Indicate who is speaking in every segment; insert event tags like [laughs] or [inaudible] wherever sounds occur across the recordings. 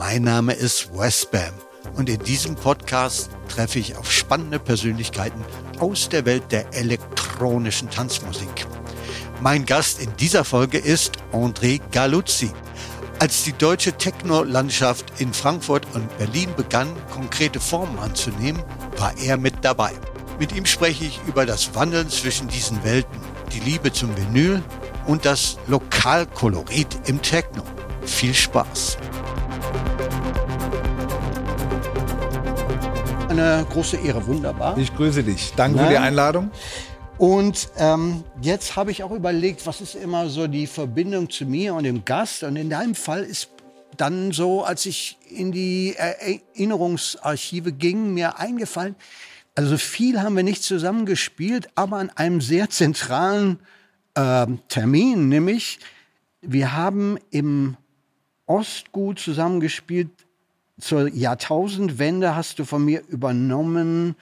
Speaker 1: Mein Name ist Westbam und in diesem Podcast treffe ich auf spannende Persönlichkeiten aus der Welt der elektronischen Tanzmusik. Mein Gast in dieser Folge ist André Galuzzi. Als die deutsche Techno-Landschaft in Frankfurt und Berlin begann, konkrete Formen anzunehmen, war er mit dabei. Mit ihm spreche ich über das Wandeln zwischen diesen Welten, die Liebe zum Vinyl und das Lokalkolorit im Techno. Viel Spaß! Eine große Ehre, wunderbar.
Speaker 2: Ich grüße dich. Danke Nein. für die Einladung.
Speaker 1: Und ähm, jetzt habe ich auch überlegt, was ist immer so die Verbindung zu mir und dem Gast. Und in deinem Fall ist dann so, als ich in die Erinnerungsarchive ging, mir eingefallen, also viel haben wir nicht zusammengespielt, aber an einem sehr zentralen äh, Termin, nämlich wir haben im Ostgut zusammengespielt. Zur Jahrtausendwende hast du von mir übernommen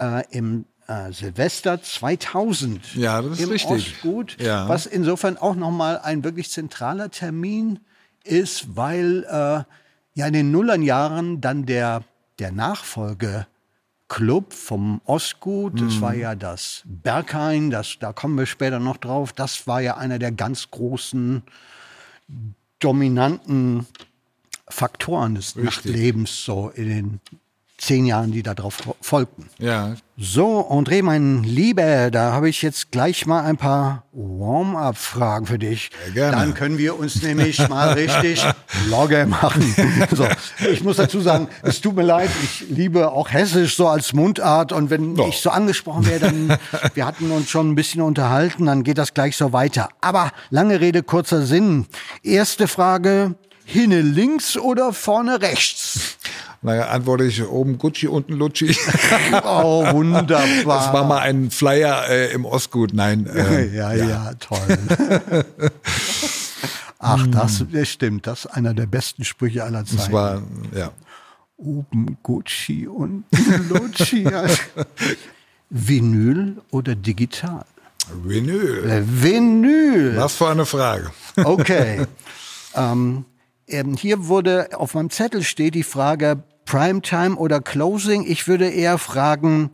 Speaker 1: äh, im äh, Silvester 2000.
Speaker 2: Ja, das ist
Speaker 1: im
Speaker 2: richtig.
Speaker 1: Ostgut, ja. was insofern auch noch mal ein wirklich zentraler Termin ist, weil äh, ja in den Nullerjahren dann der der Nachfolge Club vom Ostgut. Das war mhm. ja das Berghain, das, da kommen wir später noch drauf. Das war ja einer der ganz großen, dominanten Faktoren des Richtig. Nachtlebens so in den zehn Jahren, die darauf folgten.
Speaker 2: Ja.
Speaker 1: So, André, mein Lieber, da habe ich jetzt gleich mal ein paar Warm-up-Fragen für dich.
Speaker 2: Ja, gerne.
Speaker 1: Dann können wir uns nämlich mal richtig Logge machen. [laughs] So, ich muss dazu sagen, es tut mir leid, ich liebe auch Hessisch so als Mundart und wenn no. ich so angesprochen werde, dann, wir hatten uns schon ein bisschen unterhalten, dann geht das gleich so weiter. Aber lange Rede, kurzer Sinn. Erste Frage, hinne links oder vorne rechts?
Speaker 2: Naja, antworte ich oben Gucci, unten Lucci. [laughs]
Speaker 1: oh, wunderbar.
Speaker 2: Das war mal ein Flyer äh, im Ostgut. Nein.
Speaker 1: Äh, ja, ja, ja, toll. [laughs] Ach, das, das stimmt. Das ist einer der besten Sprüche aller Zeiten.
Speaker 2: Das war, ja.
Speaker 1: Oben Gucci, unten Lucci. [laughs] Vinyl oder digital?
Speaker 2: Vinyl.
Speaker 1: Äh, Vinyl.
Speaker 2: Was für eine Frage.
Speaker 1: Okay. ähm, ähm, hier wurde auf meinem Zettel steht die Frage Primetime oder Closing. Ich würde eher fragen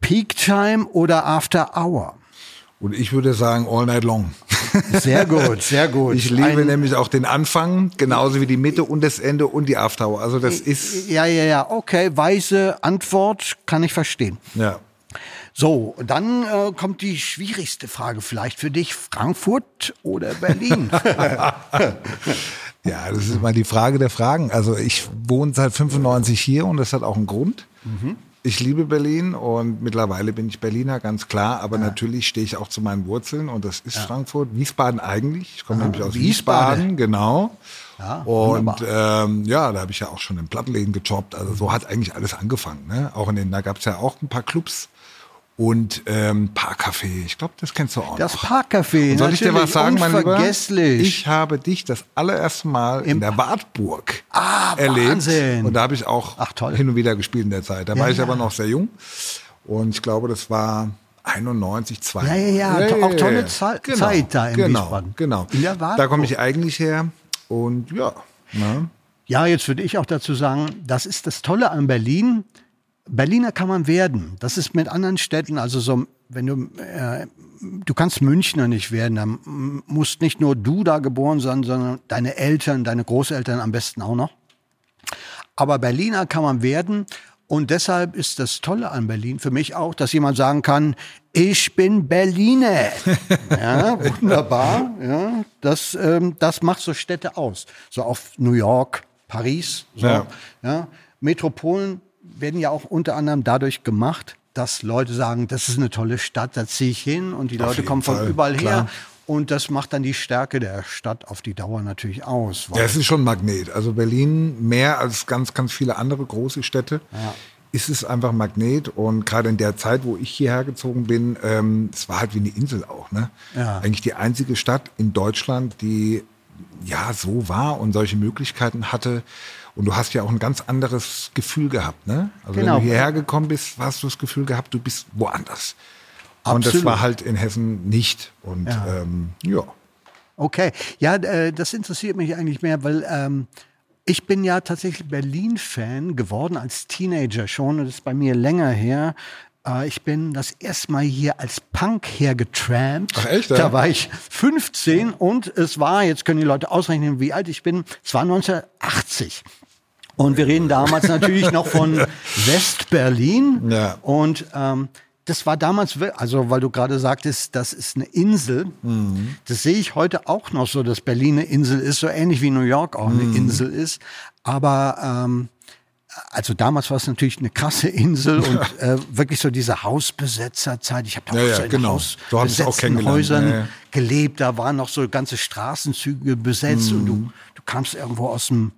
Speaker 1: Peak Time oder After Hour.
Speaker 2: Und ich würde sagen All Night Long. [laughs]
Speaker 1: Sehr gut, sehr gut.
Speaker 2: Ich liebe Ein, nämlich auch den Anfang, genauso wie die Mitte und das Ende und die After Hour. Also das ist.
Speaker 1: Ja, ja, ja. Okay, weise Antwort kann ich verstehen.
Speaker 2: Ja.
Speaker 1: So, dann äh, kommt die schwierigste Frage vielleicht für dich: Frankfurt oder Berlin? [laughs] [laughs]
Speaker 2: Ja, das ist mal die Frage der Fragen. Also ich wohne seit 95 hier und das hat auch einen Grund. Mhm. Ich liebe Berlin und mittlerweile bin ich Berliner, ganz klar. Aber ja. natürlich stehe ich auch zu meinen Wurzeln und das ist ja. Frankfurt, Wiesbaden eigentlich. Ich komme nämlich aus Wiesbaden, Wiesbaden genau. Ja, und ähm, ja, da habe ich ja auch schon in Plattenläden gejobbt. Also so hat eigentlich alles angefangen. Ne? Auch in den, da gab es ja auch ein paar Clubs und ähm, Parkcafé. Ich glaube, das kennst du auch
Speaker 1: Das Parkcafé,
Speaker 2: Soll ich dir was sagen, mein Lieber? Ich habe dich das allererste Mal Im in der Wartburg
Speaker 1: ah,
Speaker 2: erlebt.
Speaker 1: Wahnsinn.
Speaker 2: Und da habe ich auch Ach, hin und wieder gespielt in der Zeit. Da ja, war ich ja. aber noch sehr jung. Und ich glaube, das war 91, 2.
Speaker 1: Ja, ja, ja. auch tolle Zeit, genau, da in
Speaker 2: genau,
Speaker 1: Wiesbaden.
Speaker 2: Genau, Da komme ich eigentlich her. Und ja.
Speaker 1: Ne? Ja, jetzt würde ich auch dazu sagen, das ist das Tolle an Berlin Berliner kann man werden. Das ist mit anderen Städten, also so, wenn du, äh, du kannst Münchner nicht werden, dann musst nicht nur du da geboren sein, sondern deine Eltern, deine Großeltern am besten auch noch. Aber Berliner kann man werden. Und deshalb ist das Tolle an Berlin für mich auch, dass jemand sagen kann, ich bin Berliner. [laughs] ja, wunderbar. Ja, das, ähm, das macht so Städte aus. So auf New York, Paris, so, ja. ja. Metropolen werden ja auch unter anderem dadurch gemacht, dass Leute sagen, das ist eine tolle Stadt, da ziehe ich hin und die auf Leute kommen Fall, von überall klar. her. Und das macht dann die Stärke der Stadt auf die Dauer natürlich aus.
Speaker 2: Ja, es ist schon ein Magnet. Also Berlin mehr als ganz, ganz viele andere große Städte. Ja. Ist es einfach ein Magnet und gerade in der Zeit, wo ich hierher gezogen bin, ähm, es war halt wie eine Insel auch. Ne? Ja. Eigentlich die einzige Stadt in Deutschland, die ja so war und solche Möglichkeiten hatte, und du hast ja auch ein ganz anderes Gefühl gehabt, ne? Also genau. wenn du hierher gekommen bist, hast du das Gefühl gehabt, du bist woanders. Absolut. Und das war halt in Hessen nicht. Und ja. Ähm, ja.
Speaker 1: Okay, ja, äh, das interessiert mich eigentlich mehr, weil ähm, Ich bin ja tatsächlich Berlin-Fan geworden als Teenager schon. Und das ist bei mir länger her. Äh, ich bin das erste Mal hier als Punk hergetrampt.
Speaker 2: Ach echt? Ja?
Speaker 1: Da war ich 15 und es war, jetzt können die Leute ausrechnen, wie alt ich bin, es war 1980. Und wir reden damals natürlich noch von [laughs] West-Berlin.
Speaker 2: Ja.
Speaker 1: Und ähm, das war damals, also weil du gerade sagtest, das ist eine Insel. Mhm. Das sehe ich heute auch noch so, dass Berlin eine Insel ist, so ähnlich wie New York auch eine mhm. Insel ist. Aber ähm, also damals war es natürlich eine krasse Insel [laughs] und äh, wirklich so diese Hausbesetzerzeit. Ich habe da
Speaker 2: ja,
Speaker 1: auch
Speaker 2: ja,
Speaker 1: so in
Speaker 2: genau.
Speaker 1: Hausbesetzten Häusern ja, gelebt. Da waren noch so ganze Straßenzüge besetzt mhm. und du, du kamst irgendwo aus dem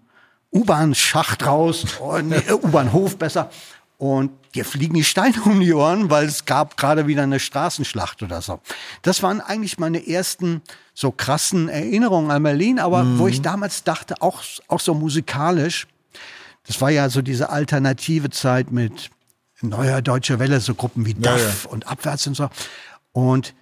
Speaker 1: U-Bahn-Schacht raus, oh, [laughs] U-Bahnhof besser. Und dir fliegen die Steine um die Ohren, weil es gab gerade wieder eine Straßenschlacht oder so. Das waren eigentlich meine ersten so krassen Erinnerungen an Berlin, aber mhm. wo ich damals dachte, auch, auch so musikalisch, das war ja so diese alternative Zeit mit neuer deutscher Welle, so Gruppen wie
Speaker 2: Ja,
Speaker 1: Duff
Speaker 2: ja.
Speaker 1: und Abwärts und so. Und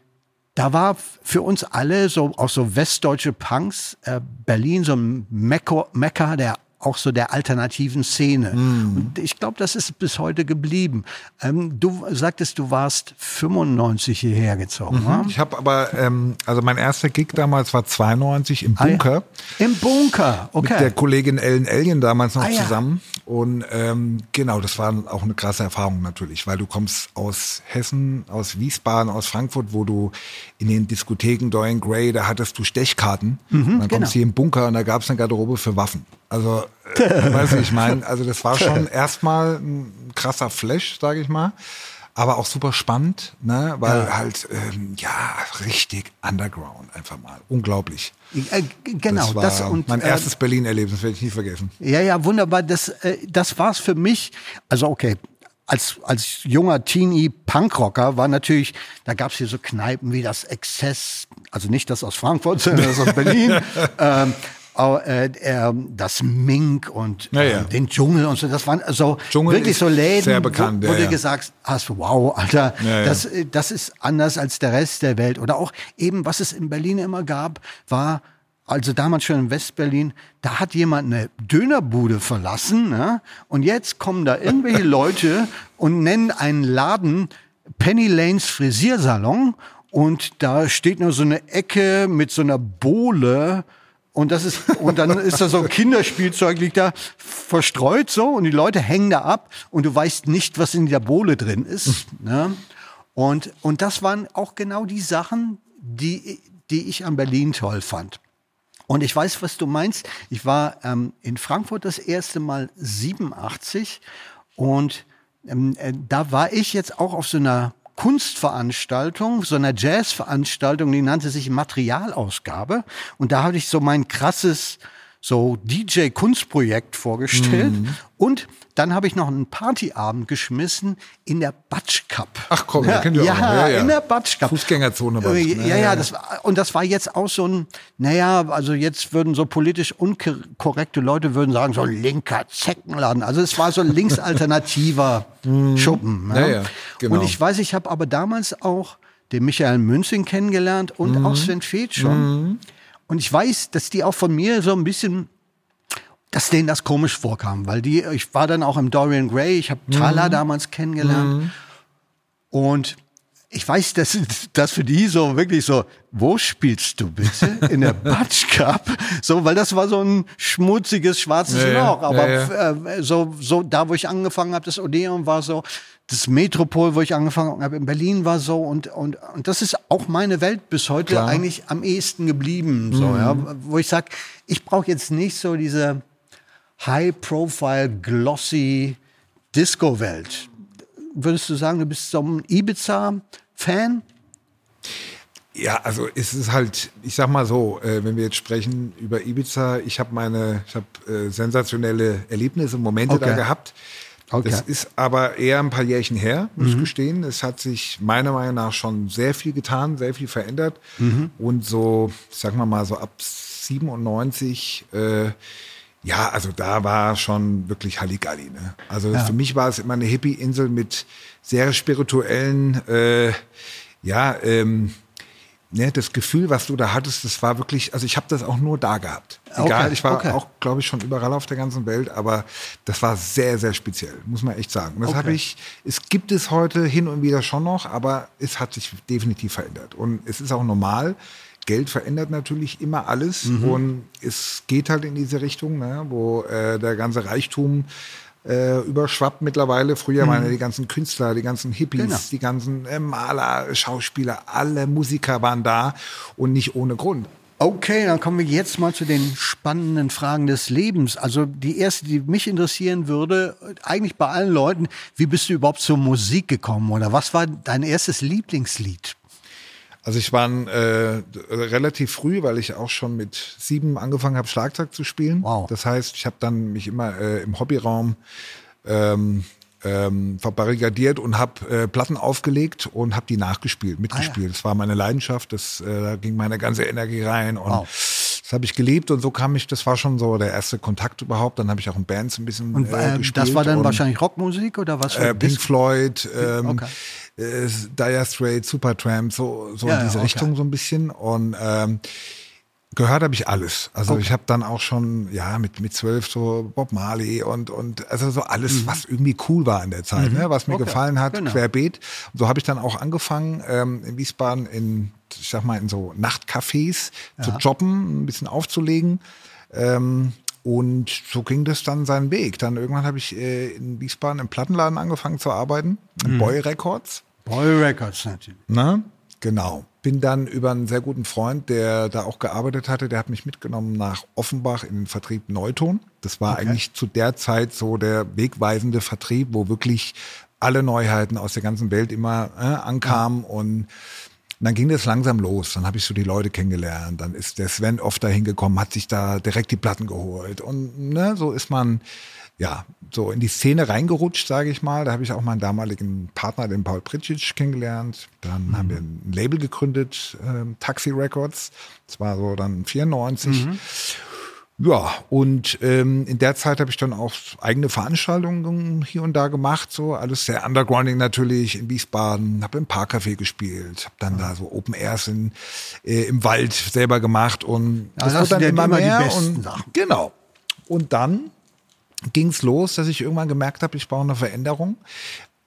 Speaker 1: da war für uns alle, so auch so westdeutsche Punks, äh, Berlin so ein Mekka, Mekka der auch so der alternativen Szene. Und ich glaube, das ist bis heute geblieben. Ähm, du sagtest, du warst 95 hierher gezogen. ne?
Speaker 2: Ich habe aber, ähm, also mein erster Gig damals war 92 im
Speaker 1: Ah, ja.
Speaker 2: Bunker.
Speaker 1: Im Bunker, okay.
Speaker 2: Mit der Kollegin Ellen Alien damals noch
Speaker 1: Ah, ja.
Speaker 2: zusammen. Und ähm, genau, das war auch eine krasse Erfahrung natürlich, weil du kommst aus Hessen, aus Wiesbaden, aus Frankfurt, wo du in den Diskotheken Dorian Gray, da hattest du Stechkarten. und dann
Speaker 1: genau.
Speaker 2: kommst du hier im Bunker und da gab es eine Garderobe für Waffen. Also, äh, weißt du, ich meine, also das war schon erstmal ein krasser Flash, sage ich mal. Aber auch super spannend, ne? weil
Speaker 1: Ja.
Speaker 2: halt, ähm, ja, richtig underground einfach mal. Unglaublich.
Speaker 1: Äh, genau,
Speaker 2: das war
Speaker 1: das, und
Speaker 2: mein
Speaker 1: äh,
Speaker 2: erstes Berlin-Erlebnis, werde ich nie vergessen.
Speaker 1: Ja, ja, wunderbar. Das, äh, das war's für mich. Also okay, als, als junger Teenie-Punkrocker war natürlich, da gab's hier so Kneipen wie das Exzess, also nicht das aus Frankfurt, sondern das aus [laughs] Berlin. ähm, äh, äh, das Mink und
Speaker 2: Ja, ja.
Speaker 1: äh, den Dschungel und so. Das waren so
Speaker 2: Dschungel
Speaker 1: wirklich so Läden,
Speaker 2: bekannt,
Speaker 1: wo, wo
Speaker 2: ja,
Speaker 1: du gesagt hast, wow, Alter, das, äh, das ist anders als der Rest der Welt. Oder auch eben, was es in Berlin immer gab, war also damals schon in Westberlin, da hat jemand eine Dönerbude verlassen ne? und jetzt kommen da irgendwelche [laughs] Leute und nennen einen Laden Penny Lanes Frisiersalon und da steht nur so eine Ecke mit so einer Bohle und das ist und dann ist da so ein Kinderspielzeug liegt da verstreut so und die Leute hängen da ab und du weißt nicht, was in der Bohle drin ist. Ne? Und und das waren auch genau die Sachen, die die ich an Berlin toll fand. Und ich weiß, was du meinst. Ich war ähm, in Frankfurt das erste Mal 87 und ähm, äh, da war ich jetzt auch auf so einer Kunstveranstaltung, so einer Jazzveranstaltung, die nannte sich Materialausgabe. Und da hatte ich so mein krasses so DJ-Kunstprojekt vorgestellt. Und dann habe ich noch einen Partyabend geschmissen in der Batsch Cup.
Speaker 2: Ach komm,
Speaker 1: ja, ja.
Speaker 2: Ja, ja.
Speaker 1: in der Batsch Cup.
Speaker 2: Fußgängerzone was,
Speaker 1: Äh,
Speaker 2: ne?
Speaker 1: Ja,
Speaker 2: Ja,
Speaker 1: ja, das war, und das war jetzt auch so ein, naja, also jetzt würden so politisch unkorrekte Leute würden sagen, so linker Zeckenladen. Also es war so ein linksalternativer [laughs] Schuppen.
Speaker 2: Mhm. Ja, ja, genau.
Speaker 1: Und ich weiß, ich habe aber damals auch den Michael Münzing kennengelernt und
Speaker 2: Mhm.
Speaker 1: auch Sven Feth schon. Und ich weiß, dass die auch von mir so ein bisschen dass denen das komisch vorkam, weil die, ich war dann auch im Dorian Gray, ich habe Thala
Speaker 2: Mhm.
Speaker 1: damals kennengelernt und ich weiß, dass das für die so wirklich so, wo spielst du bitte? In der Batsch Cup? So, weil das war so ein schmutziges schwarzes
Speaker 2: Ja, ja,
Speaker 1: Loch. Aber
Speaker 2: ja,
Speaker 1: Äh, so, so da, wo ich angefangen habe, das Odeon war so, das Metropol, wo ich angefangen habe, in Berlin war so und, und, und das ist auch meine Welt bis heute
Speaker 2: Klar.
Speaker 1: eigentlich am ehesten geblieben. So, ja, wo ich sag, ich brauche jetzt nicht so diese High-Profile, glossy Disco-Welt. Würdest du sagen, du bist so ein Ibiza-Fan?
Speaker 2: Ja, also es ist halt, ich sag mal so, äh, wenn wir jetzt sprechen über Ibiza, ich habe meine, ich habe äh, sensationelle Erlebnisse, Momente da
Speaker 1: Okay.
Speaker 2: gehabt.
Speaker 1: Okay.
Speaker 2: Das ist aber eher ein paar Jährchen her, muss ich gestehen. Es hat sich meiner Meinung nach schon sehr viel getan, sehr viel verändert. Und so, sagen wir mal, so ab 97, äh, ja, also da war schon wirklich Halligalli. Ne? Also für mich war es immer eine Hippie-Insel mit sehr spirituellen, äh, ja, ähm, ne, das Gefühl, was du da hattest, das war wirklich, also ich habe das auch nur da gehabt. Egal, okay, ich war okay. auch, glaube ich, schon überall auf der ganzen Welt, aber das war sehr, sehr speziell, muss man echt sagen. Und das okay. habe ich, es gibt es heute hin und wieder schon noch, aber es hat sich definitiv verändert. Und es ist auch normal. Geld verändert natürlich immer alles mhm. und es geht halt in diese Richtung, ne, wo äh, der ganze Reichtum äh, überschwappt mittlerweile. Früher mhm. waren ja die ganzen Künstler, die ganzen Hippies, genau. die ganzen äh, Maler, Schauspieler, alle Musiker waren da und nicht ohne Grund.
Speaker 1: Okay, dann kommen wir jetzt mal zu den spannenden Fragen des Lebens. Also die erste, die mich interessieren würde, eigentlich bei allen Leuten, wie bist du überhaupt zur Musik gekommen oder was war dein erstes Lieblingslied?
Speaker 2: Also ich war äh, relativ früh, weil ich auch schon mit sieben angefangen habe, Schlagzeug zu spielen. Wow. Das heißt, ich habe dann mich immer äh, im Hobbyraum ähm, ähm, verbarrikadiert und habe äh, Platten aufgelegt und habe die nachgespielt, mitgespielt. Ah, ja. Das war meine Leidenschaft, das, äh, da ging meine ganze Energie rein und wow. Das habe ich geliebt und so kam ich, das war schon so der erste Kontakt überhaupt. Dann habe ich auch in Bands ein bisschen und, äh, gespielt.
Speaker 1: Das war dann und, wahrscheinlich Rockmusik oder was?
Speaker 2: Äh, Pink Floyd, ähm, okay äh, Dire Straits, Supertramp, so, so ja, in diese okay. Richtung so ein bisschen. Und ähm, gehört habe ich alles. Also okay. ich habe dann auch schon, ja, mit, mit zwölf so Bob Marley und, und also so alles, mhm. was irgendwie cool war in der Zeit, mhm. ne, was mir okay. gefallen hat, genau. querbeet. Und so habe ich dann auch angefangen, ähm, in Wiesbaden in, ich sag mal, in so Nachtcafés ja. zu jobben, ein bisschen aufzulegen. Ähm, und so ging das dann seinen Weg. Dann irgendwann habe ich äh, in Wiesbaden im Plattenladen angefangen zu arbeiten, mhm. Boy Records.
Speaker 1: Boy Records natürlich.
Speaker 2: Na, genau. Bin dann über einen sehr guten Freund, der da auch gearbeitet hatte, der hat mich mitgenommen nach Offenbach in den Vertrieb Neuton. Das war okay. eigentlich zu der Zeit so der wegweisende Vertrieb, wo wirklich alle Neuheiten aus der ganzen Welt immer äh, ankamen ja. und und dann ging das langsam los. Dann habe ich so die Leute kennengelernt. Dann ist der Sven oft dahin gekommen, hat sich da direkt die Platten geholt. Und ne, so ist man ja so in die Szene reingerutscht, sage ich mal. Da habe ich auch meinen damaligen Partner, den Paul Pritschitsch, kennengelernt. Dann mhm. haben wir ein Label gegründet, äh, Taxi Records. Das war so dann 94. Mhm. Ja, und ähm, in der Zeit habe ich dann auch eigene Veranstaltungen hier und da gemacht, so alles sehr undergrounding natürlich in Wiesbaden, habe im Parkcafé gespielt, habe dann da so Open Airs in, äh, im Wald selber gemacht und
Speaker 1: das, das wurde dann immer, immer mehr und Sachen.
Speaker 2: genau. Und dann ging's los, dass ich irgendwann gemerkt habe, ich brauche eine Veränderung.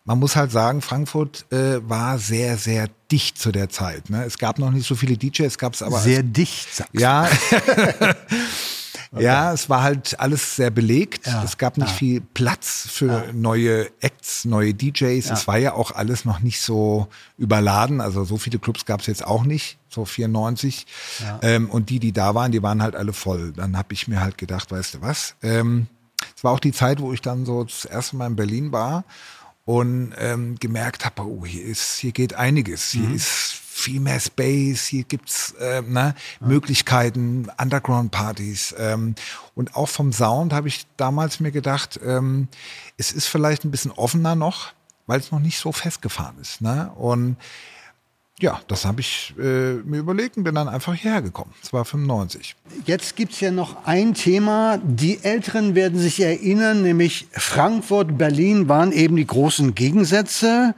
Speaker 2: Man muss halt sagen, Frankfurt äh, war sehr, sehr dicht zu der Zeit. Ne? Es gab noch nicht so viele DJs, es gab es aber.
Speaker 1: Sehr dicht, sagst
Speaker 2: du. Ja. [laughs] [laughs] Okay. Ja, es war halt alles sehr belegt. Ja. Es gab nicht ja. viel Platz für ja. neue Acts, neue DJs. Es war ja auch alles noch nicht so überladen. Also so viele Clubs gab es jetzt auch nicht, so 94. Ähm, und die, die da waren, die waren halt alle voll. Dann habe ich mir halt gedacht, weißt du was? Ähm, es war auch die Zeit, wo ich dann so das erste Mal in Berlin war und ähm, gemerkt habe, oh, hier ist, hier geht einiges. Hier mhm. ist viel mehr Space, hier gibt's äh, ne, ja. Möglichkeiten, Underground-Partys. Ähm, und auch vom Sound habe ich damals mir gedacht, ähm, es ist vielleicht ein bisschen offener noch, weil es noch nicht so festgefahren ist. Ne? Und ja, das habe ich äh, mir überlegt und bin dann einfach hierher gekommen. Das war 95.
Speaker 1: Jetzt gibt es ja noch ein Thema. Die Älteren werden sich erinnern, nämlich Frankfurt, Berlin waren eben die großen Gegensätze.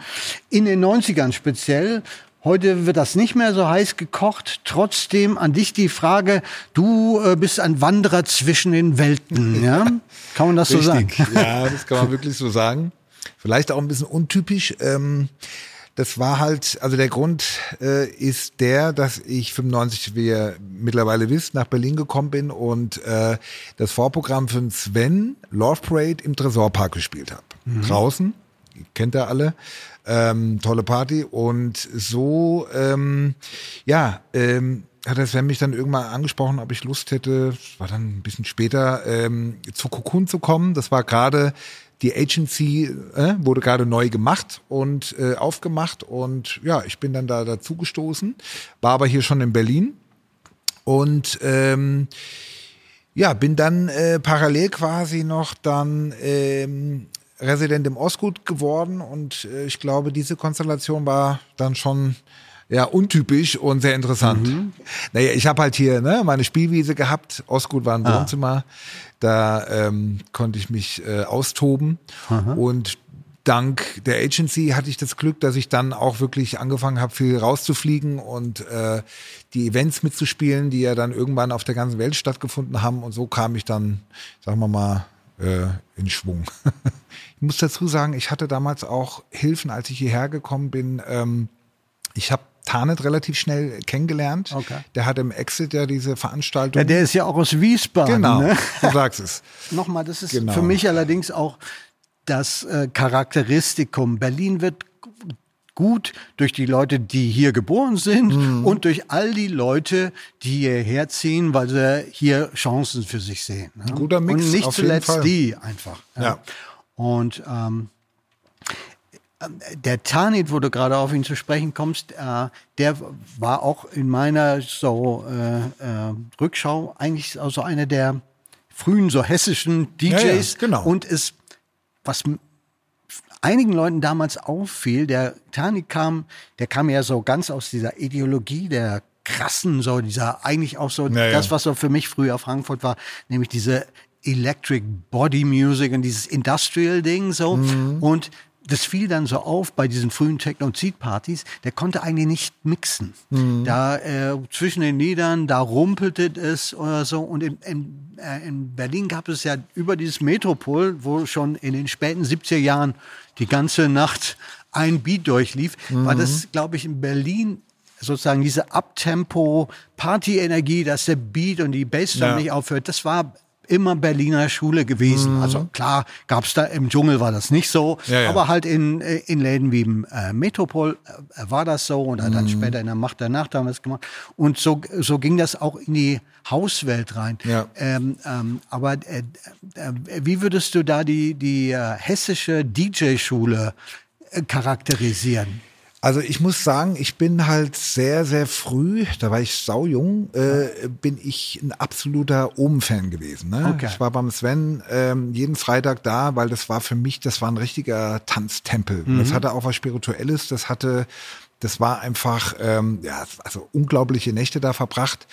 Speaker 1: In den 90ern speziell. Heute wird das nicht mehr so heiß gekocht. Trotzdem an dich die Frage, du äh, bist ein Wanderer zwischen den Welten, ja? [laughs] Kann man das so sagen?
Speaker 2: Ja, das kann man wirklich so sagen. Vielleicht auch ein bisschen untypisch. Ähm, das war halt, also der Grund äh, ist der, dass ich 95, wie ihr mittlerweile wisst, nach Berlin gekommen bin und äh, das Vorprogramm für Sven Love Parade im Tresorpark gespielt habe. Mhm. Draußen, kennt ihr alle. Ähm, tolle Party. Und so, ähm, ja, ähm, hat der Sven mich dann irgendwann angesprochen, ob ich Lust hätte, war dann ein bisschen später, ähm, zu Cocoon zu kommen. Das war gerade die Agency äh, wurde gerade neu gemacht und äh, aufgemacht und ja, ich bin dann da dazu gestoßen, war aber hier schon in Berlin und ähm, ja, bin dann äh, parallel quasi noch dann ähm, Resident im Ostgut geworden und äh, ich glaube, diese Konstellation war dann schon ja, untypisch und sehr interessant. Mhm. Naja, ich habe halt hier ne, meine Spielwiese gehabt. Ostgut war ein ah. Wohnzimmer. Da ähm, konnte ich mich äh, austoben. Aha. Und dank der Agency hatte ich das Glück, dass ich dann auch wirklich angefangen habe, viel rauszufliegen und äh, die Events mitzuspielen, die ja dann irgendwann auf der ganzen Welt stattgefunden haben. Und so kam ich dann, sagen wir mal, äh, in Schwung. [laughs] ich muss dazu sagen, ich hatte damals auch Hilfen, als ich hierher gekommen bin. Ähm, ich habe Tarnet relativ schnell kennengelernt. Okay. Der hat im Exit ja diese Veranstaltung.
Speaker 1: Ja, der ist ja auch aus Wiesbaden.
Speaker 2: Genau,
Speaker 1: ne?
Speaker 2: du sagst es. [laughs]
Speaker 1: Nochmal, das ist genau. für mich allerdings auch das äh, Charakteristikum. Berlin wird gut durch die Leute, die hier geboren sind mhm. und durch all die Leute, die hierher ziehen, weil sie hier Chancen für sich sehen.
Speaker 2: Ne? Guter Mix.
Speaker 1: Und nicht zuletzt die einfach. Ja. ja. Und ähm, der Tanit, wo du gerade auf ihn zu sprechen kommst, äh, der war auch in meiner so äh, äh, Rückschau eigentlich so einer der frühen so hessischen DJs ja, ja,
Speaker 2: genau.
Speaker 1: und ist was einigen Leuten damals auffiel, der Tani kam, der kam ja so ganz aus dieser Ideologie der krassen, so dieser eigentlich auch so ja, das, was so für mich früher Frankfurt war, nämlich diese Electric Body Music und dieses Industrial Ding so mhm. und das fiel dann so auf bei diesen frühen Techno- und Seed-Partys, der konnte eigentlich nicht mixen. Mhm. Da äh, zwischen den Liedern, da rumpelte es oder so. Und in, in, äh, in Berlin gab es ja über dieses Metropol, wo schon in den späten 70er Jahren die ganze Nacht ein Beat durchlief, mhm. war das, glaube ich, in Berlin sozusagen diese Abtempo, Party-Energie, dass der Beat und die Bassdrum ja. nicht aufhört. Das war immer Berliner Schule gewesen. Mhm. Also klar, gab's da im Dschungel war das nicht so, ja, ja. aber halt in, äh, in Läden wie im äh, Metropol äh, war das so und mhm. dann später in der Macht der Nacht haben wir es gemacht. Und so, so ging das auch in die Hauswelt rein.
Speaker 2: Ja.
Speaker 1: Ähm, ähm, aber äh, äh, wie würdest du da die, die äh, hessische DJ-Schule äh, charakterisieren?
Speaker 2: Also ich muss sagen, ich bin halt sehr, sehr früh, da war ich saujung, äh, bin ich ein absoluter Ohm-Fan gewesen. Ne? Okay. Ich war beim Sven ähm, jeden Freitag da, weil das war für mich, das war ein richtiger Tanztempel. Mhm. Das hatte auch was Spirituelles, das hatte, das war einfach, ähm, ja, also unglaubliche Nächte da verbracht.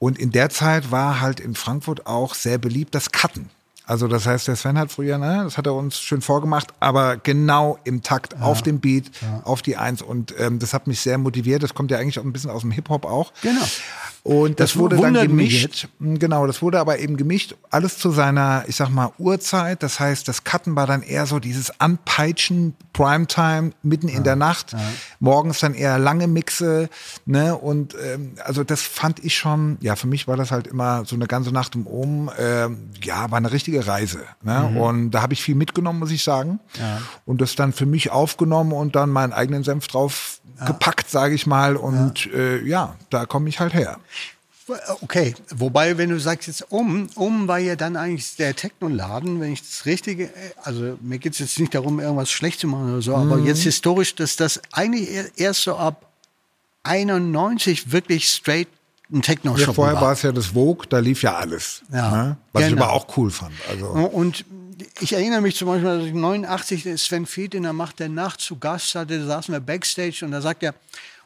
Speaker 2: Und in der Zeit war halt in Frankfurt auch sehr beliebt das Cutten. Also das heißt, der Sven hat früher, ne, das hat er uns schön vorgemacht, aber genau im Takt, ja. auf dem Beat, ja. auf die Eins. Und ähm, das hat mich sehr motiviert. Das kommt ja eigentlich auch ein bisschen aus dem Hip-Hop auch.
Speaker 1: Genau.
Speaker 2: Und das, das wurde dann gemischt. Hm, genau, das wurde aber eben gemischt. Alles zu seiner, ich sag mal, Uhrzeit. Das heißt, das Cutten war dann eher so dieses Anpeitschen, Primetime, mitten ja, in der Nacht. Morgens dann eher lange Mixe. Ne? Und ähm, also das fand ich schon, ja, für mich war das halt immer so eine ganze Nacht um oben. Ähm, ja, war eine richtige Reise. Ne? Mhm. Und da habe ich viel mitgenommen, muss ich sagen. Ja. Und das dann für mich aufgenommen und dann meinen eigenen Senf drauf gepackt, sage ich mal. Und ja, äh, ja da komme ich halt her.
Speaker 1: Okay, wobei, wenn du sagst jetzt um, um war ja dann eigentlich der Technoladen, wenn ich das Richtige, also mir geht es jetzt nicht darum, irgendwas schlecht zu machen oder so, mhm. aber jetzt historisch, dass das eigentlich erst so ab 91 wirklich straight ein Techno-Shop
Speaker 2: ja, vorher war es ja das Vogue, da lief ja alles. Ja, ne? Was genau. ich aber auch cool fand. Also.
Speaker 1: Und ich erinnere mich zum Beispiel, dass ich 89 Sven Fied in der Macht der Nacht zu Gast hatte, da saßen wir Backstage und da sagt er,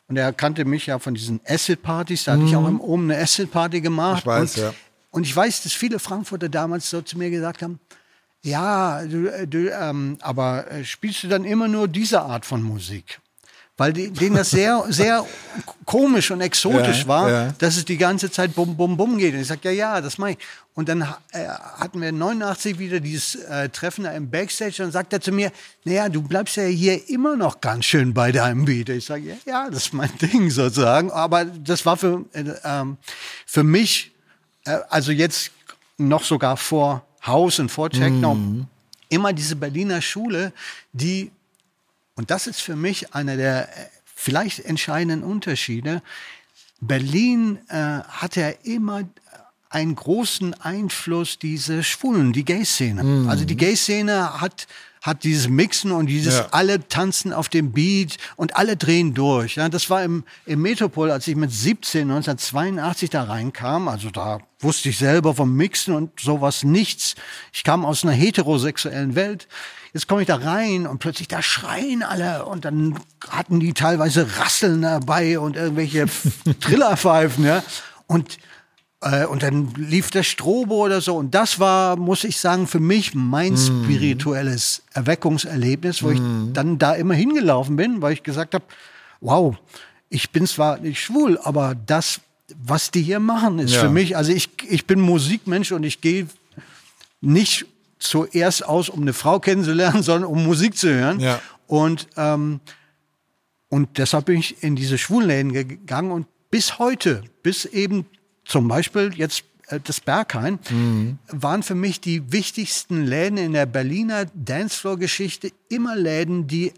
Speaker 1: und er kannte mich ja von diesen Acid-Partys, da hatte mhm. ich auch im Oben eine Acid-Party gemacht.
Speaker 2: Ich weiß,
Speaker 1: und,
Speaker 2: ja.
Speaker 1: Und ich weiß, dass viele Frankfurter damals so zu mir gesagt haben, ja, du, äh, du ähm, aber äh, spielst du dann immer nur diese Art von Musik? Weil die, denen das sehr, sehr komisch und exotisch ja, war, ja. dass es die ganze Zeit bum, bum, bum geht. Und ich sage, ja, ja, das mache ich. Und dann äh, hatten wir 89 wieder dieses äh, Treffen da im Backstage. Dann sagt er zu mir, naja, du bleibst ja hier immer noch ganz schön bei deinem Beat. Ich sage, ja, ja, das ist mein [laughs] Ding sozusagen. Aber das war für, äh, ähm, für mich, äh, also jetzt noch sogar vor Haus und vor Techno, mm. immer diese Berliner Schule, die und das ist für mich einer der äh, vielleicht entscheidenden Unterschiede. Berlin äh, hat ja immer einen großen Einfluss, diese Schwulen, die Gay-Szene. Mhm. Also die Gay-Szene hat hat dieses Mixen und dieses ja. alle tanzen auf dem Beat und alle drehen durch. Ja, das war im, im Metropol, als ich mit 17, 1982 da reinkam. Also da wusste ich selber vom Mixen und sowas nichts. Ich kam aus einer heterosexuellen Welt. Jetzt komme ich da rein und plötzlich da schreien alle und dann hatten die teilweise Rasseln dabei und irgendwelche [laughs] Trillerpfeifen, ja. Und Äh, und dann lief der Strobo oder so. Und das war, muss ich sagen, für mich mein mm. spirituelles Erweckungserlebnis, wo mm. ich dann da immer hingelaufen bin, weil ich gesagt habe, wow, ich bin zwar nicht schwul, aber das, was die hier machen, ist ja. für mich, also ich, ich bin Musikmensch und ich gehe nicht zuerst aus, um eine Frau kennenzulernen, [laughs] sondern um Musik zu hören. Ja. Und, ähm, und deshalb bin ich in diese Schwulenläden gegangen und bis heute, bis eben zum Beispiel jetzt äh, das Berghain, mhm. waren für mich die wichtigsten Läden in der Berliner Dancefloor-Geschichte immer Läden, die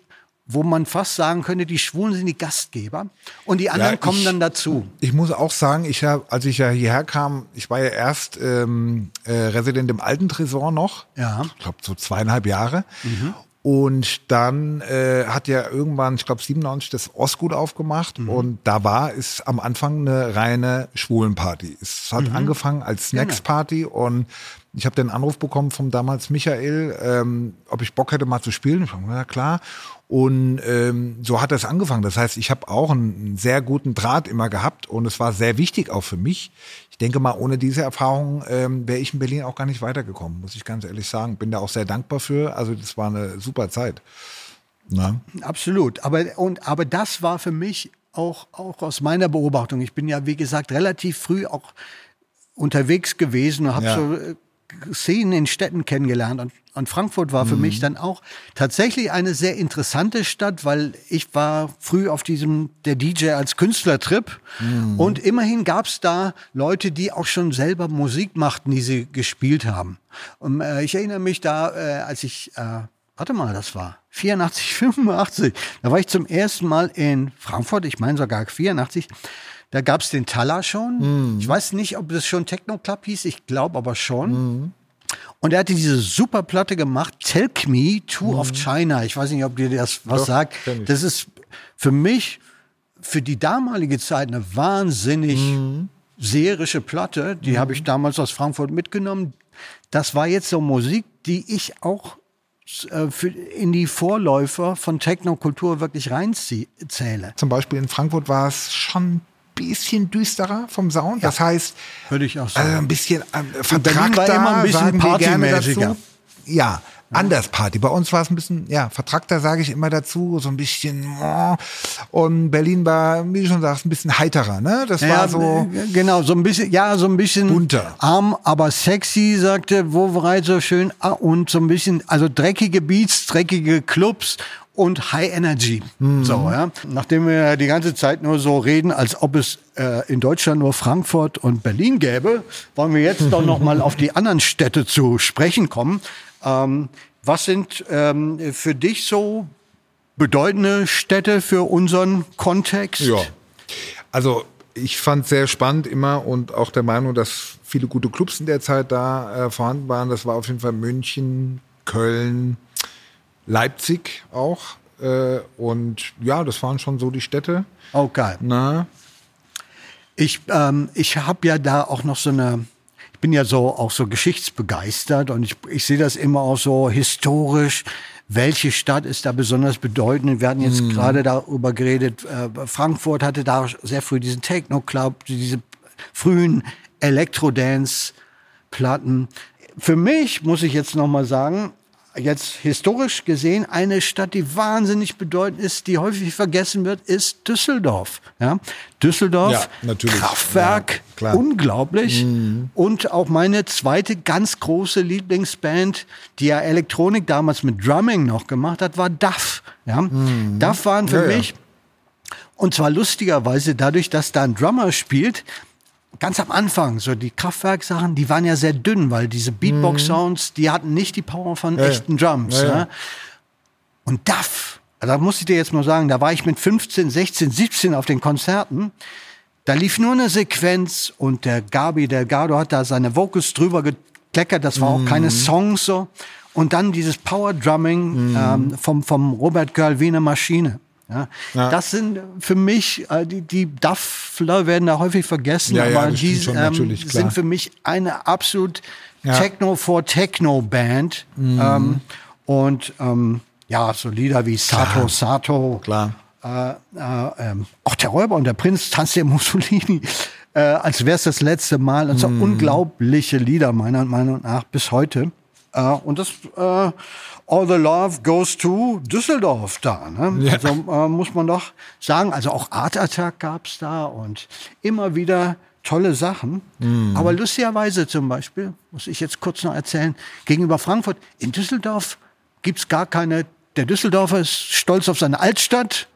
Speaker 1: wo man fast sagen könnte, die Schwulen sind die Gastgeber und die anderen ja, ich, kommen dann dazu.
Speaker 2: Ich muss auch sagen, ich hab, als ich ja hierher kam, ich war ja erst ähm, äh, Resident im alten Tresor noch, ja. ich glaube so zweieinhalb Jahre. Mhm. Und dann äh, hat ja irgendwann, ich glaube 97, das Osgut aufgemacht mhm. und da war es am Anfang eine reine Schwulenparty. Es hat mhm. angefangen als Snacksparty und ich habe den Anruf bekommen vom damals Michael, ähm, ob ich Bock hätte mal zu spielen. Ich habe ja klar. Und ähm, so hat das angefangen. Das heißt, ich habe auch einen sehr guten Draht immer gehabt und es war sehr wichtig auch für mich. Ich denke mal, ohne diese Erfahrung ähm, wäre ich in Berlin auch gar nicht weitergekommen, muss ich ganz ehrlich sagen. Bin da auch sehr dankbar für. Also das war eine super Zeit.
Speaker 1: Na? Absolut. Aber, und, aber das war für mich auch, auch aus meiner Beobachtung. Ich bin ja, wie gesagt, relativ früh auch unterwegs gewesen und habe ja. so äh, Szenen in Städten kennengelernt und, und Frankfurt war für mhm. mich dann auch tatsächlich eine sehr interessante Stadt, weil ich war früh auf diesem der DJ als Künstlertrip mhm. und immerhin gab es da Leute, die auch schon selber Musik machten, die sie gespielt haben. Und äh, ich erinnere mich da, äh, als ich äh, warte mal, das war 84, 85, da war ich zum ersten Mal in Frankfurt, ich meine sogar 84 da gab es den Talla schon. Mhm. Ich weiß nicht, ob das schon Techno Club hieß. Ich glaube aber schon. Mhm. Und er hatte diese super Platte gemacht, Telk Me, Tour mhm. of China. Ich weiß nicht, ob dir das was Doch, sagt. Das ist für mich, für die damalige Zeit, eine wahnsinnig serische Platte. Die habe ich damals aus Frankfurt mitgenommen. Das war jetzt so Musik, die ich auch äh, in die Vorläufer von Technokultur wirklich reinzähle.
Speaker 2: Zum Beispiel in Frankfurt war es schon bisschen düsterer vom Sound. Das heißt,
Speaker 1: würde ich auch sagen.
Speaker 2: Äh, ein bisschen äh, vertrackter, war immer ein bisschen Partymäßiger. Ja, anders Party. Bei uns war es ein bisschen, ja, vertrackter sage ich immer dazu, so ein bisschen. Oh. Und Berlin war, wie du schon sagst, ein bisschen heiterer, ne? Das ja, war so.
Speaker 1: Genau, so ein bisschen, ja, so ein bisschen
Speaker 2: bunter.
Speaker 1: arm, aber sexy, sagte Wovereit so schön. Ah, und so ein bisschen, also dreckige Beats, dreckige Clubs und High Energy. Mhm. So, ja. Nachdem wir die ganze Zeit nur so reden, als ob es äh, in Deutschland nur Frankfurt und Berlin gäbe, wollen wir jetzt doch noch mal auf die anderen Städte zu sprechen kommen. Ähm, was sind ähm, für dich so bedeutende Städte für unseren Kontext?
Speaker 2: Ja, also ich fand sehr spannend immer und auch der Meinung, dass viele gute Clubs in der Zeit da äh, vorhanden waren. Das war auf jeden Fall München, Köln, Leipzig auch. Äh, und ja, das waren schon so die Städte.
Speaker 1: Oh, geil. Na? Ich, ähm, ich habe ja da auch noch so eine, ich bin ja so auch so geschichtsbegeistert und ich, ich sehe das immer auch so historisch. Welche Stadt ist da besonders bedeutend? Wir hatten jetzt mm. gerade darüber geredet. Äh, Frankfurt hatte da sehr früh diesen Techno-Club, diese frühen Elektro-Dance-Platten. Für mich muss ich jetzt noch mal sagen, jetzt historisch gesehen eine Stadt, die wahnsinnig bedeutend ist, die häufig vergessen wird, ist Düsseldorf. Ja? Düsseldorf, ja, Kraftwerk, ja, unglaublich. Mhm. Und auch meine zweite ganz große Lieblingsband, die ja Elektronik damals mit Drumming noch gemacht hat, war Duff. Ja? Mhm. Duff waren für mich, und zwar lustigerweise dadurch, dass da ein Drummer spielt, ganz am Anfang, so die Kraftwerksachen, die waren ja sehr dünn, weil diese Beatbox-Sounds, die hatten nicht die Power von ja, echten Drums. Ja, ja. Und Duff, da muss ich dir jetzt mal sagen, da war ich mit 15, 16, 17 auf den Konzerten. Da lief nur eine Sequenz und der Gabi Delgado hat da seine Vocals drüber gekleckert. Das war auch mhm. keine Songs so. Und dann dieses Power Drumming mm. ähm, vom, vom Robert Girl wie eine Maschine. Ja, ja. Das sind für mich, äh, die, die Duffler werden da häufig vergessen,
Speaker 2: ja,
Speaker 1: aber
Speaker 2: die ähm,
Speaker 1: sind für mich eine absolut Techno for Techno Band. Mhm. Ähm, und ähm, ja, so Lieder wie Sato Sato.
Speaker 2: Klar.
Speaker 1: Äh, äh, ähm, auch der Räuber und der Prinz, Tanz der Mussolini. äh, als wäre es das letzte Mal. Und so
Speaker 2: Mhm.
Speaker 1: unglaubliche Lieder, meiner Meinung nach, bis heute. Äh, und das äh, All the Love Goes to Düsseldorf da. Ne?
Speaker 2: Ja.
Speaker 1: Also äh, muss man doch sagen, also auch Art Attack gab's da und immer wieder tolle Sachen.
Speaker 2: Mhm.
Speaker 1: Aber lustigerweise zum Beispiel, muss ich jetzt kurz noch erzählen, gegenüber Frankfurt, in Düsseldorf gibt's gar keine, der Düsseldorfer ist stolz auf seine Altstadt,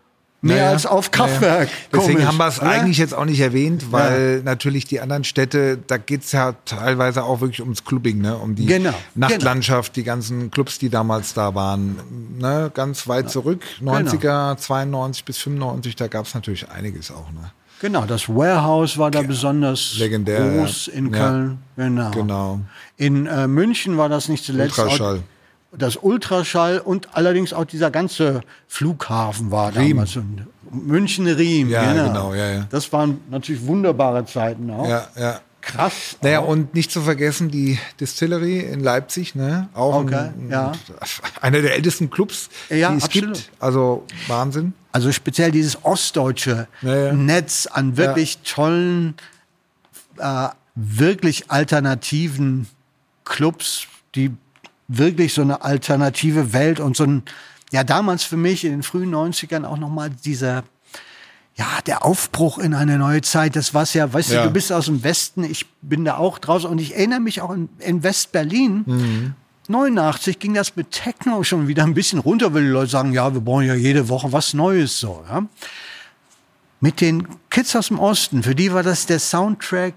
Speaker 1: mehr
Speaker 2: Naja,
Speaker 1: als auf
Speaker 2: naja.
Speaker 1: Kraftwerk.
Speaker 2: Deswegen
Speaker 1: Komisch,
Speaker 2: haben wir es
Speaker 1: oder?
Speaker 2: eigentlich jetzt auch nicht erwähnt, weil natürlich die anderen Städte, da geht's ja teilweise auch wirklich ums Clubbing, ne? um die
Speaker 1: Genau,
Speaker 2: Nachtlandschaft, die ganzen Clubs, die damals da waren. Ne? Ganz weit zurück, 90er, 92 bis 95, da gab's natürlich einiges auch. Ne?
Speaker 1: Genau, das Warehouse war da besonders
Speaker 2: Legendär,
Speaker 1: groß
Speaker 2: ja.
Speaker 1: in
Speaker 2: Ja.
Speaker 1: Köln. Genau.
Speaker 2: Genau.
Speaker 1: In äh, München war das nicht zuletzt
Speaker 2: Ultraschall.
Speaker 1: Auch das Ultraschall und allerdings auch dieser ganze Flughafen war damals. Und München Riem.
Speaker 2: Ja, genau, ja, ja.
Speaker 1: Das waren natürlich wunderbare Zeiten auch.
Speaker 2: Ja, ja.
Speaker 1: Krass.
Speaker 2: Naja, und nicht zu vergessen die Distillery in Leipzig, ne? Auch
Speaker 1: Okay,
Speaker 2: ein,
Speaker 1: ja. [laughs]
Speaker 2: einer der ältesten Clubs,
Speaker 1: Ja,
Speaker 2: die es
Speaker 1: absolut.
Speaker 2: gibt. Also Wahnsinn.
Speaker 1: Also speziell dieses ostdeutsche
Speaker 2: Ja, ja.
Speaker 1: Netz an wirklich tollen, äh, wirklich alternativen Clubs, die wirklich so eine alternative Welt und so ein, ja damals für mich in den frühen 90ern auch nochmal dieser, ja, der Aufbruch in eine neue Zeit, das war's ja, weißt
Speaker 2: Ja.
Speaker 1: du, du bist aus dem Westen, ich bin da auch draußen und ich erinnere mich auch in, in West-Berlin, 89 ging das mit Techno schon wieder ein bisschen runter, weil die Leute sagen, ja, wir brauchen ja jede Woche was Neues so. Ja? Mit den Kids aus dem Osten, für die war das der Soundtrack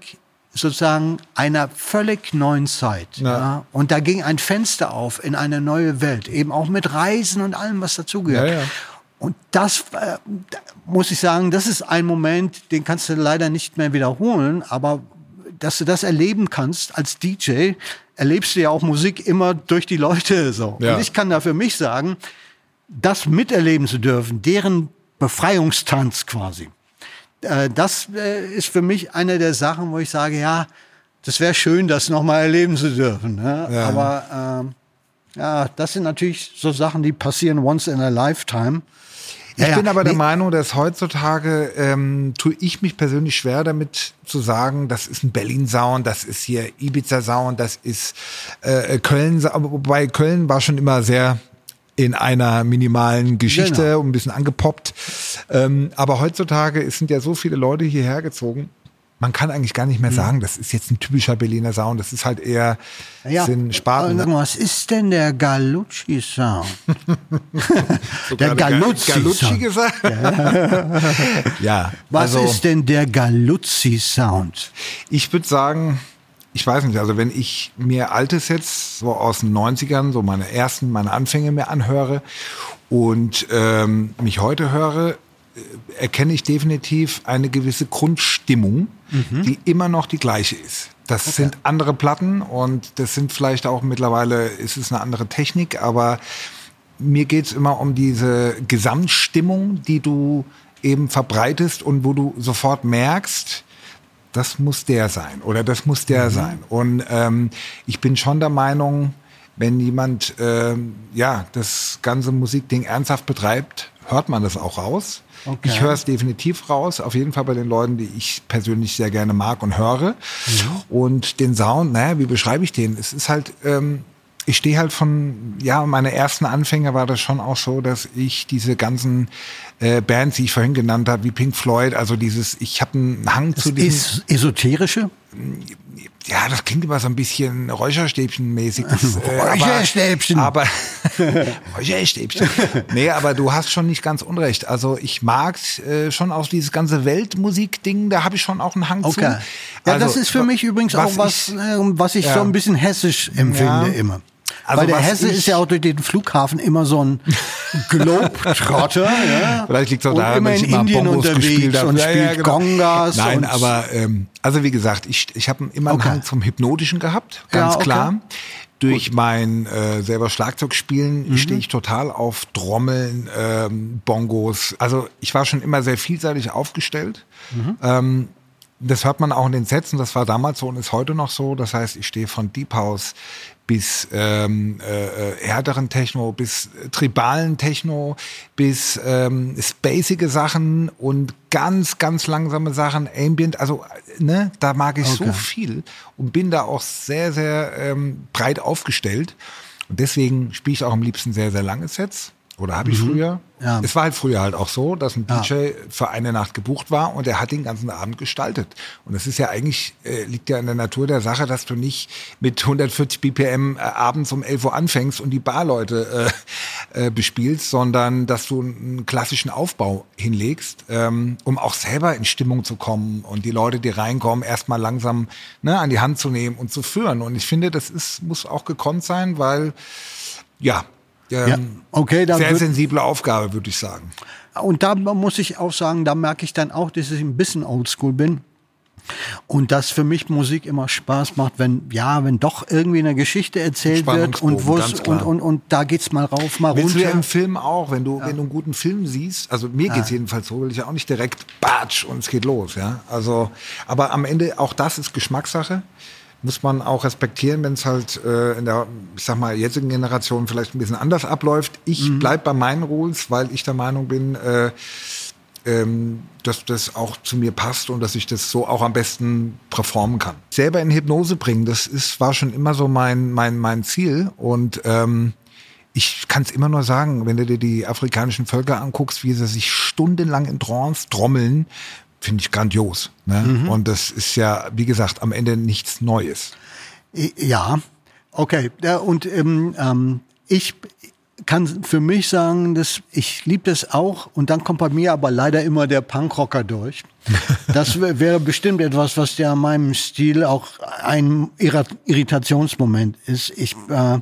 Speaker 1: sozusagen einer völlig neuen Zeit. Ja.
Speaker 2: Ja.
Speaker 1: Und da ging ein Fenster auf in eine neue Welt, eben auch mit Reisen und allem, was dazugehört.
Speaker 2: Ja, ja.
Speaker 1: Und das äh, muss ich sagen, das ist ein Moment, den kannst du leider nicht mehr wiederholen, aber dass du das erleben kannst als DJ, erlebst du ja auch Musik immer durch die Leute so.
Speaker 2: Ja.
Speaker 1: Und ich kann da für mich sagen, das miterleben zu dürfen, deren Befreiungstanz quasi, das äh, ist für mich eine der Sachen, wo ich sage, ja, das wäre schön, das nochmal erleben zu dürfen. Ne?
Speaker 2: Ja.
Speaker 1: Aber ähm, ja, das sind natürlich so Sachen, die passieren once in a lifetime.
Speaker 2: Ich
Speaker 1: Ja,
Speaker 2: bin aber der
Speaker 1: Nee.
Speaker 2: Meinung, dass heutzutage ähm, tue ich mich persönlich schwer damit zu sagen, das ist ein Berlin-Sound, das ist hier Ibiza-Sound, das ist äh, Köln. Aber wobei Köln war schon immer sehr in einer minimalen Geschichte,
Speaker 1: Genau.
Speaker 2: ein bisschen angepoppt. Ähm, aber heutzutage es sind ja so viele Leute hierher gezogen. Man kann eigentlich gar nicht mehr
Speaker 1: Mhm.
Speaker 2: sagen, das ist jetzt ein typischer Berliner Sound. Das ist halt eher sind Spaten.
Speaker 1: aber Was ist denn der Galucci-Sound? [laughs] der
Speaker 2: Gerade Ga-
Speaker 1: Galuzzi-Sound.
Speaker 2: Galuzzi gesagt? [laughs] ja.
Speaker 1: Was
Speaker 2: also,
Speaker 1: ist denn der Galuzzi-Sound?
Speaker 2: Ich würde sagen, ich weiß nicht, also wenn ich mir alte Sets so aus den 90ern, so meine ersten, meine Anfänge mir anhöre und ähm, mich heute höre, äh, erkenne ich definitiv eine gewisse Grundstimmung, die immer noch die gleiche ist. Das sind andere Platten und das sind vielleicht auch mittlerweile, ist es eine andere Technik, aber mir geht's immer um diese Gesamtstimmung, die du eben verbreitest und wo du sofort merkst, das muss der sein oder das muss der sein. Und ähm, ich bin schon der Meinung, wenn jemand ähm, ja das ganze Musikding ernsthaft betreibt, hört man das auch raus.
Speaker 1: Okay.
Speaker 2: Ich höre es definitiv raus, auf jeden Fall bei den Leuten, die ich persönlich sehr gerne mag und höre. Und den Sound, naja, wie beschreibe ich den? Es ist halt, ähm, ich stehe halt von, ja, meine ersten Anfänge war das schon auch so, dass ich diese ganzen äh, Bands, die ich vorhin genannt habe, wie Pink Floyd, also dieses, ich habe einen Hang zu diesem,
Speaker 1: Ist esoterische?
Speaker 2: ja, das klingt immer so ein bisschen Räucherstäbchen-mäßig. das, äh, aber-
Speaker 1: Räucherstäbchen.
Speaker 2: Aber, [laughs] Räucherstäbchen. Nee, aber du hast schon nicht ganz unrecht. Also ich mag äh, schon auch dieses ganze Weltmusik-Ding, da habe ich schon auch einen Hang zu.
Speaker 1: Okay. Ja,
Speaker 2: Also,
Speaker 1: das ist für mich übrigens auch was,
Speaker 2: ich-
Speaker 1: äh, was ich
Speaker 2: Ja.
Speaker 1: so ein bisschen hessisch empfinde
Speaker 2: Ja.
Speaker 1: immer.
Speaker 2: Also
Speaker 1: Weil der Hesse ist ja auch durch den Flughafen immer so ein Globetrotter. [laughs] ja?
Speaker 2: Vielleicht liegt es auch daran, dass ich immer
Speaker 1: Indien
Speaker 2: Bongos
Speaker 1: unterwegs
Speaker 2: gespielt habe.
Speaker 1: und
Speaker 2: Ja, ja,
Speaker 1: spielt
Speaker 2: genau.
Speaker 1: Gongas.
Speaker 2: Nein, aber ähm, also wie gesagt, ich, ich habe immer einen
Speaker 1: Okay.
Speaker 2: Hang zum Hypnotischen gehabt,
Speaker 1: Ja,
Speaker 2: ganz
Speaker 1: okay.
Speaker 2: klar. Durch mein äh, selber Schlagzeugspielen
Speaker 1: Mhm.
Speaker 2: stehe ich total auf Trommeln, ähm, Bongos. Also ich war schon immer sehr vielseitig aufgestellt.
Speaker 1: Mhm.
Speaker 2: Ähm, das hört man auch in den Sätzen, das war damals so und ist heute noch so. Das heißt, ich stehe von Deep House bis ähm, äh, härteren Techno, bis tribalen Techno, bis ähm, spacige Sachen und ganz, ganz langsame Sachen, Ambient. Also, ne, da mag ich okay. so viel und bin da auch sehr, sehr ähm, breit aufgestellt. Und deswegen spiele ich auch am liebsten sehr, sehr lange Sets. Oder habe ich mhm. früher? Ja. Es war halt früher halt auch so, dass ein DJ ja. für eine Nacht gebucht war und er hat den ganzen Abend gestaltet. Und das ist ja eigentlich, äh, liegt ja in der Natur der Sache, dass du nicht mit 140 BPM äh, abends um 11 Uhr anfängst und die Barleute äh, äh, bespielst, sondern dass du einen klassischen Aufbau hinlegst, ähm, um auch selber in Stimmung zu kommen und die Leute, die reinkommen, erstmal langsam ne, an die Hand zu nehmen und zu führen. Und ich finde, das ist, muss auch gekonnt sein, weil ja, ähm, ja, okay, sehr sensible Aufgabe, würde ich sagen.
Speaker 1: Und da muss ich auch sagen, da merke ich dann auch, dass ich ein bisschen oldschool bin. Und dass für mich Musik immer Spaß macht, wenn, ja, wenn doch irgendwie eine Geschichte erzählt wird und, und, und, und da geht's mal rauf, mal
Speaker 2: Willst
Speaker 1: runter.
Speaker 2: Du ja im Film auch, wenn du, ja. wenn du einen guten Film siehst, also mir geht's ja. jedenfalls so, will ich ja auch nicht direkt batsch und es geht los, ja. Also, aber am Ende, auch das ist Geschmackssache muss man auch respektieren, wenn es halt äh, in der, ich sag mal, jetzigen Generation vielleicht ein bisschen anders abläuft. Ich mhm. bleib bei meinen Rules, weil ich der Meinung bin, äh, ähm, dass das auch zu mir passt und dass ich das so auch am besten performen kann. Selber in Hypnose bringen, das ist, war schon immer so mein, mein, mein Ziel und ähm, ich kann es immer nur sagen, wenn du dir die afrikanischen Völker anguckst, wie sie sich stundenlang in Trance trommeln, finde ich grandios. Ne? Mhm. Und das ist ja, wie gesagt, am Ende nichts Neues.
Speaker 1: Ja, okay. Und ähm, ähm, ich kann für mich sagen, dass ich liebe das auch. Und dann kommt bei mir aber leider immer der Punkrocker durch. [laughs] Das wäre bestimmt etwas, was ja meinem Stil auch ein Irritationsmoment ist. Ich äh,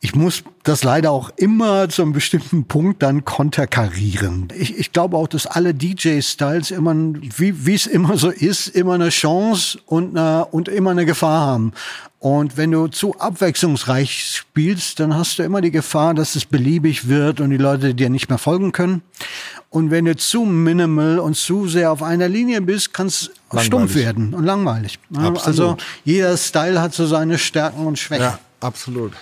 Speaker 1: ich muss das leider auch immer zu einem bestimmten Punkt dann konterkarieren. Ich, ich glaube auch, dass alle DJ-Styles immer, wie, wie es immer so ist, immer eine Chance und, eine, und immer eine Gefahr haben. Und wenn du zu abwechslungsreich spielst, dann hast du immer die Gefahr, dass es beliebig wird und die Leute dir nicht mehr folgen können. Und wenn du zu minimal und zu sehr auf einer Linie bist, kann es stumpf werden und langweilig. Absolut. Also jeder Style hat so seine Stärken und Schwächen. Ja,
Speaker 2: absolut.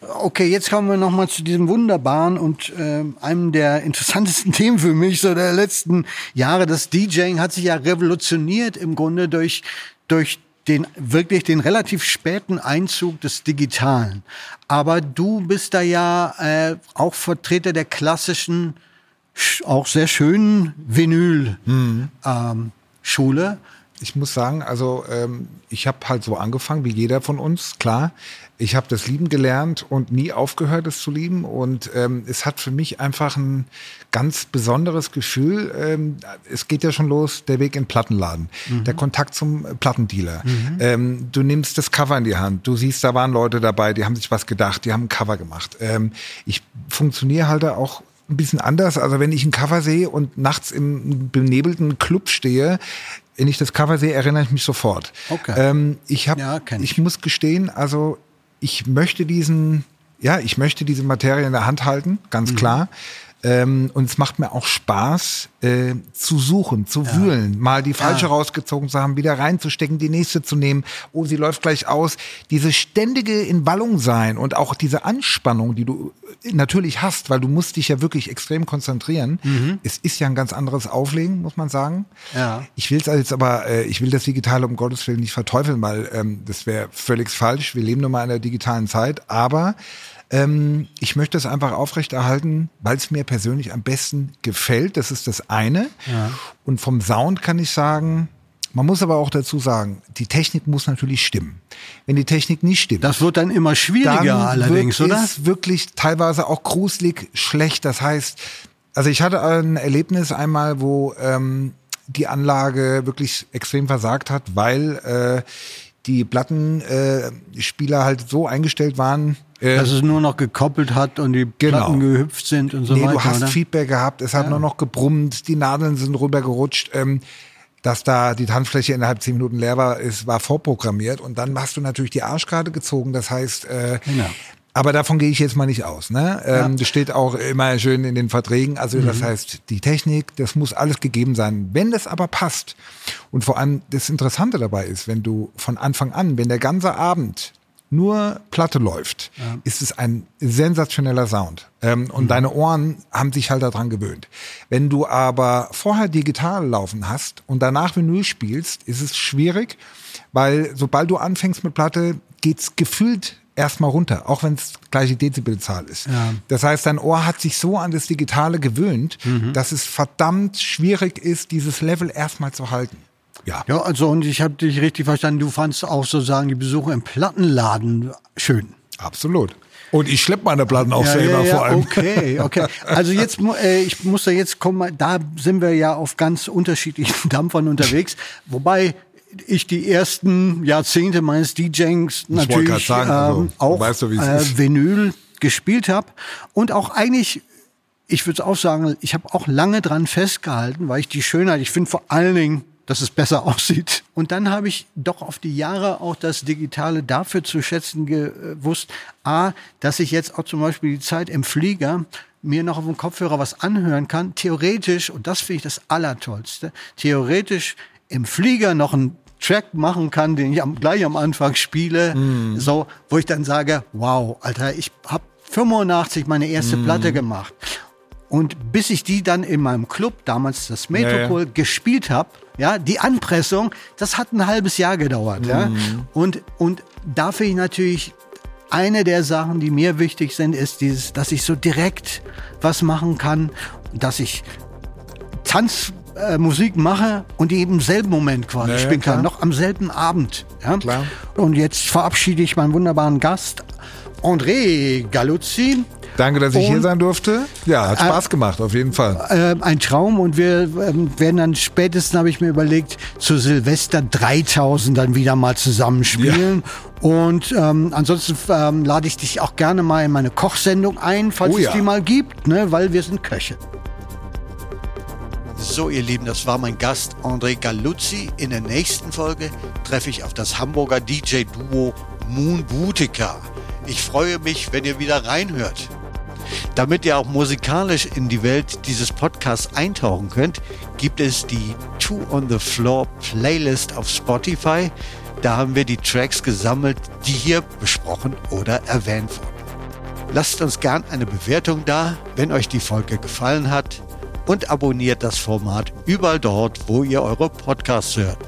Speaker 1: Okay, jetzt kommen wir noch mal zu diesem wunderbaren und äh, einem der interessantesten [laughs] Themen für mich so der letzten Jahre. Das DJing hat sich ja revolutioniert im Grunde durch durch den wirklich den relativ späten Einzug des Digitalen. Aber du bist da ja äh, auch Vertreter der klassischen, auch sehr schönen Vinyl mhm. ähm.
Speaker 2: Ich muss sagen, also ähm, ich habe halt so angefangen wie jeder von uns, klar ich habe das lieben gelernt und nie aufgehört, es zu lieben. Und ähm, es hat für mich einfach ein ganz besonderes Gefühl. Ähm, es geht ja schon los, der Weg in den Plattenladen, mhm. der Kontakt zum Plattendealer. Mhm. Ähm, du nimmst das Cover in die Hand. Du siehst, da waren Leute dabei, die haben sich was gedacht, die haben ein Cover gemacht. Ähm, ich funktioniere halt auch ein bisschen anders. Also wenn ich ein Cover sehe und nachts im benebelten Club stehe, wenn ich das Cover sehe, erinnere ich mich sofort. Okay. Ähm, ich habe, ja, ich. ich muss gestehen, also ich möchte diesen, ja, ich möchte diese Materie in der Hand halten, ganz mhm. klar. Ähm, und es macht mir auch Spaß, äh, zu suchen, zu ja. wühlen, mal die falsche ja. rausgezogen zu haben, wieder reinzustecken, die nächste zu nehmen. Oh, sie läuft gleich aus. Diese ständige in Wallung sein und auch diese Anspannung, die du natürlich hast, weil du musst dich ja wirklich extrem konzentrieren. Mhm. Es ist ja ein ganz anderes Auflegen, muss man sagen. Ja. Ich will es jetzt aber, äh, ich will das Digitale um Gottes Willen nicht verteufeln, weil ähm, das wäre völlig falsch. Wir leben nun mal in der digitalen Zeit, aber ähm, ich möchte es einfach aufrechterhalten, weil es mir persönlich am besten gefällt. Das ist das eine. Ja. Und vom Sound kann ich sagen, man muss aber auch dazu sagen, die Technik muss natürlich stimmen. Wenn die Technik nicht stimmt.
Speaker 1: Das wird dann immer schwieriger dann allerdings,
Speaker 2: oder? ist wirklich teilweise auch gruselig schlecht. Das heißt, also ich hatte ein Erlebnis einmal, wo ähm, die Anlage wirklich extrem versagt hat, weil äh, die Plattenspieler äh, halt so eingestellt waren,
Speaker 1: äh, dass es nur noch gekoppelt hat und die genau. Platten gehüpft sind und so nee, weiter.
Speaker 2: Du hast
Speaker 1: oder?
Speaker 2: Feedback gehabt, es hat ja. nur noch gebrummt, die Nadeln sind rübergerutscht. Ähm, dass da die Tanzfläche innerhalb zehn Minuten leer war, ist, war vorprogrammiert. Und dann hast du natürlich die Arschkarte gezogen. Das heißt, äh, genau. Aber davon gehe ich jetzt mal nicht aus. Ne? Ähm, ja. Das steht auch immer schön in den Verträgen. Also mhm. das heißt, die Technik, das muss alles gegeben sein. Wenn das aber passt und vor allem das Interessante dabei ist, wenn du von Anfang an, wenn der ganze Abend nur Platte läuft, ja. ist es ein sensationeller Sound. Ähm, und mhm. deine Ohren haben sich halt daran gewöhnt. Wenn du aber vorher digital laufen hast und danach Vinyl spielst, ist es schwierig, weil sobald du anfängst mit Platte, geht's gefühlt erstmal runter, auch wenn es gleiche Dezibelzahl ist. Ja. Das heißt, dein Ohr hat sich so an das Digitale gewöhnt, mhm. dass es verdammt schwierig ist, dieses Level erstmal zu halten.
Speaker 1: Ja. Ja, also und ich habe dich richtig verstanden, du fandst auch sozusagen die Besuche im Plattenladen schön.
Speaker 2: Absolut. Und ich schleppe meine Platten auch ja, selber
Speaker 1: ja, ja,
Speaker 2: vor allem.
Speaker 1: Okay, okay. Also jetzt, äh, ich muss da jetzt kommen, da sind wir ja auf ganz unterschiedlichen [laughs] Dampfern unterwegs. Wobei ich die ersten Jahrzehnte meines DJings natürlich sagen, also, ähm, auch weißt du, äh, Vinyl gespielt habe und auch eigentlich ich würde auch sagen, ich habe auch lange dran festgehalten, weil ich die Schönheit, ich finde vor allen Dingen, dass es besser [laughs] aussieht. Und dann habe ich doch auf die Jahre auch das Digitale dafür zu schätzen gewusst, a, dass ich jetzt auch zum Beispiel die Zeit im Flieger mir noch auf dem Kopfhörer was anhören kann, theoretisch, und das finde ich das Allertollste, theoretisch im Flieger noch ein Track machen kann, den ich am, gleich am Anfang spiele, mm. so, wo ich dann sage, wow, Alter, ich habe 85 meine erste mm. Platte gemacht. Und bis ich die dann in meinem Club, damals das Metropol, ja, ja. gespielt habe, ja, die Anpressung, das hat ein halbes Jahr gedauert. Mm. Ja. Mhm. Und, und da finde ich natürlich, eine der Sachen, die mir wichtig sind, ist dieses, dass ich so direkt was machen kann, dass ich Tanz äh, Musik mache und die im selben Moment quasi naja, spielen kann, klar. noch am selben Abend. Ja? Klar. Und jetzt verabschiede ich meinen wunderbaren Gast, André Galuzzi.
Speaker 2: Danke, dass ich und, hier sein durfte. Ja, hat Spaß äh, gemacht, auf jeden Fall.
Speaker 1: Äh, ein Traum und wir äh, werden dann spätestens, habe ich mir überlegt, zu Silvester 3000 dann wieder mal zusammenspielen. Ja. Und ähm, ansonsten ähm, lade ich dich auch gerne mal in meine Kochsendung ein, falls oh, es ja. die mal gibt, ne, weil wir sind Köche. So, ihr Lieben, das war mein Gast André Galuzzi. In der nächsten Folge treffe ich auf das Hamburger DJ-Duo Moon Boutica. Ich freue mich, wenn ihr wieder reinhört. Damit ihr auch musikalisch in die Welt dieses Podcasts eintauchen könnt, gibt es die Two on the Floor Playlist auf Spotify. Da haben wir die Tracks gesammelt, die hier besprochen oder erwähnt wurden. Lasst uns gern eine Bewertung da, wenn euch die Folge gefallen hat und abonniert das Format überall dort, wo ihr eure Podcasts hört.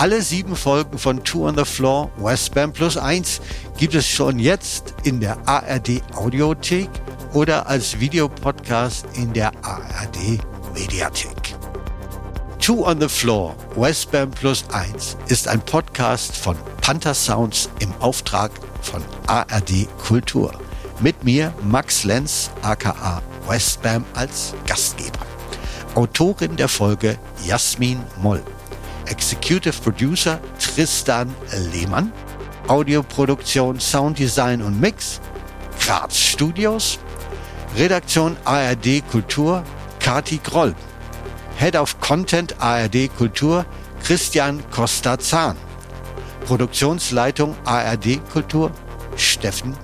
Speaker 1: Alle sieben Folgen von Two on the Floor Westbam Plus 1 gibt es schon jetzt in der ARD Audiothek oder als Videopodcast in der ARD Mediathek. Two on the Floor Westbam Plus 1 ist ein Podcast von Panther Sounds im Auftrag von ARD Kultur. Mit mir Max Lenz aka Westbam als Gastgeber. Autorin der Folge Jasmin Moll. Executive Producer Tristan Lehmann. Audioproduktion, Sounddesign und Mix Graz Studios. Redaktion ARD Kultur Kati Groll. Head of Content ARD Kultur Christian Costa-Zahn. Produktionsleitung ARD Kultur Steffen.